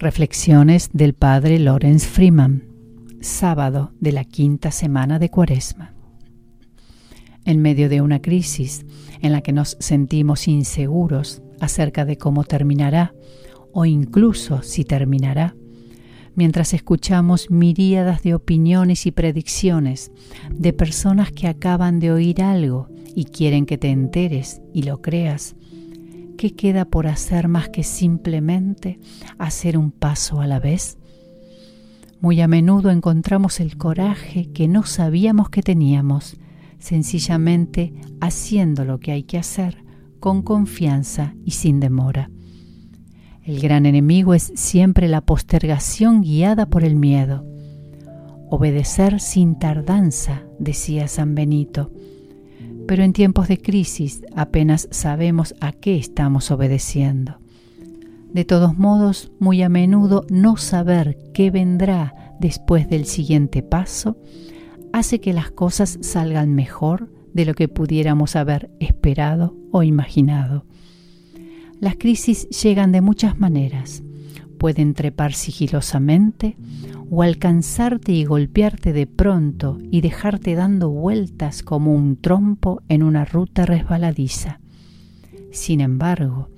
Reflexiones del Padre Lorenz Freeman, sábado de la quinta semana de Cuaresma. En medio de una crisis en la que nos sentimos inseguros acerca de cómo terminará o incluso si terminará, mientras escuchamos miríadas de opiniones y predicciones de personas que acaban de oír algo y quieren que te enteres y lo creas, ¿qué queda por hacer más que simplemente hacer un paso a la vez? Muy a menudo encontramos el coraje que no sabíamos que teníamos, sencillamente haciendo lo que hay que hacer con confianza y sin demora. El gran enemigo es siempre la postergación guiada por el miedo. Obedecer sin tardanza, decía San Benito pero en tiempos de crisis apenas sabemos a qué estamos obedeciendo. De todos modos, muy a menudo no saber qué vendrá después del siguiente paso hace que las cosas salgan mejor de lo que pudiéramos haber esperado o imaginado. Las crisis llegan de muchas maneras. Pueden trepar sigilosamente o alcanzarte y golpearte de pronto y dejarte dando vueltas como un trompo en una ruta resbaladiza. Sin embargo,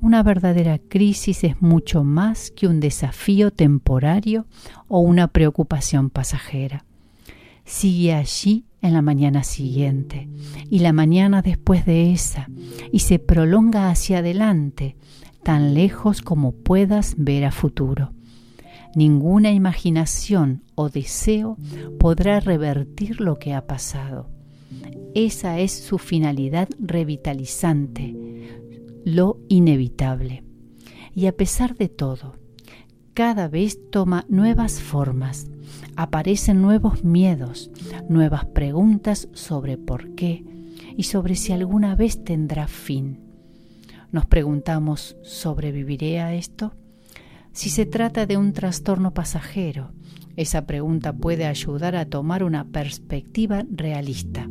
una verdadera crisis es mucho más que un desafío temporario o una preocupación pasajera. Sigue allí en la mañana siguiente y la mañana después de esa y se prolonga hacia adelante, tan lejos como puedas ver a futuro. Ninguna imaginación o deseo podrá revertir lo que ha pasado. Esa es su finalidad revitalizante, lo inevitable. Y a pesar de todo, cada vez toma nuevas formas, aparecen nuevos miedos, nuevas preguntas sobre por qué y sobre si alguna vez tendrá fin. Nos preguntamos, ¿sobreviviré a esto? Si se trata de un trastorno pasajero, esa pregunta puede ayudar a tomar una perspectiva realista.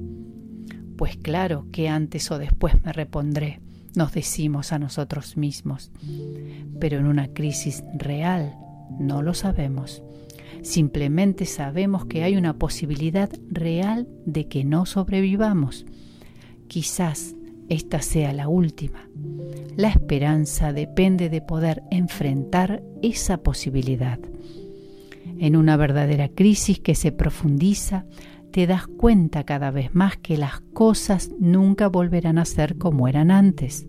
Pues claro que antes o después me repondré, nos decimos a nosotros mismos. Pero en una crisis real no lo sabemos. Simplemente sabemos que hay una posibilidad real de que no sobrevivamos. Quizás esta sea la última. La esperanza depende de poder enfrentar esa posibilidad. En una verdadera crisis que se profundiza, te das cuenta cada vez más que las cosas nunca volverán a ser como eran antes.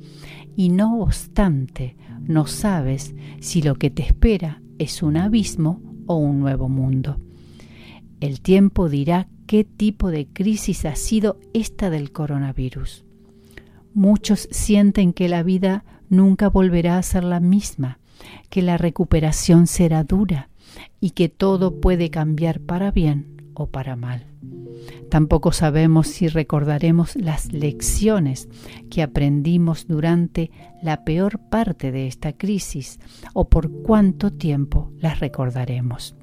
Y no obstante, no sabes si lo que te espera es un abismo o un nuevo mundo. El tiempo dirá qué tipo de crisis ha sido esta del coronavirus. Muchos sienten que la vida nunca volverá a ser la misma, que la recuperación será dura y que todo puede cambiar para bien o para mal. Tampoco sabemos si recordaremos las lecciones que aprendimos durante la peor parte de esta crisis o por cuánto tiempo las recordaremos.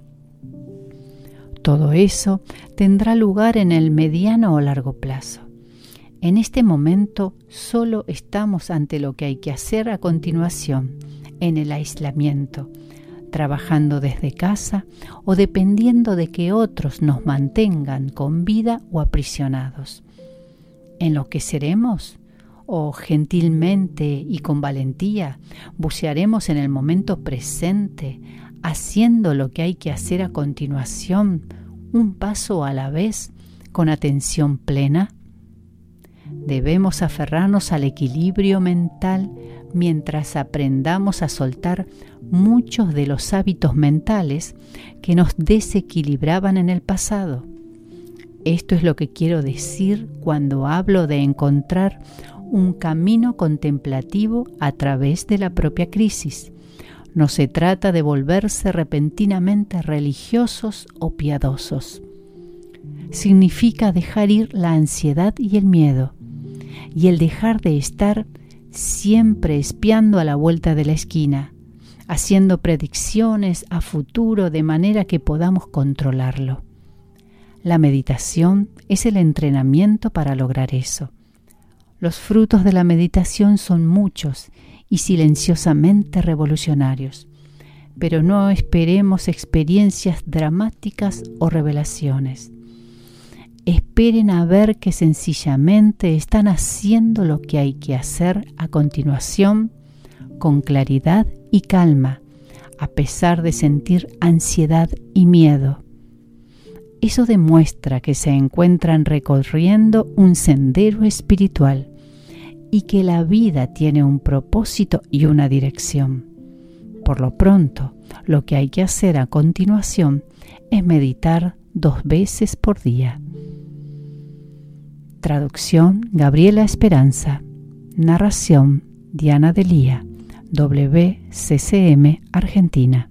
Todo eso tendrá lugar en el mediano o largo plazo. En este momento solo estamos ante lo que hay que hacer a continuación, en el aislamiento, trabajando desde casa o dependiendo de que otros nos mantengan con vida o aprisionados. ¿En lo que seremos? ¿O gentilmente y con valentía bucearemos en el momento presente, haciendo lo que hay que hacer a continuación, un paso a la vez, con atención plena? Debemos aferrarnos al equilibrio mental mientras aprendamos a soltar muchos de los hábitos mentales que nos desequilibraban en el pasado. Esto es lo que quiero decir cuando hablo de encontrar un camino contemplativo a través de la propia crisis. No se trata de volverse repentinamente religiosos o piadosos. Significa dejar ir la ansiedad y el miedo, y el dejar de estar siempre espiando a la vuelta de la esquina, haciendo predicciones a futuro de manera que podamos controlarlo. La meditación es el entrenamiento para lograr eso. Los frutos de la meditación son muchos y silenciosamente revolucionarios, pero no esperemos experiencias dramáticas o revelaciones. Esperen a ver que sencillamente están haciendo lo que hay que hacer a continuación con claridad y calma, a pesar de sentir ansiedad y miedo. Eso demuestra que se encuentran recorriendo un sendero espiritual y que la vida tiene un propósito y una dirección. Por lo pronto, lo que hay que hacer a continuación es meditar dos veces por día. Traducción Gabriela Esperanza. Narración Diana Delía. WCCM Argentina.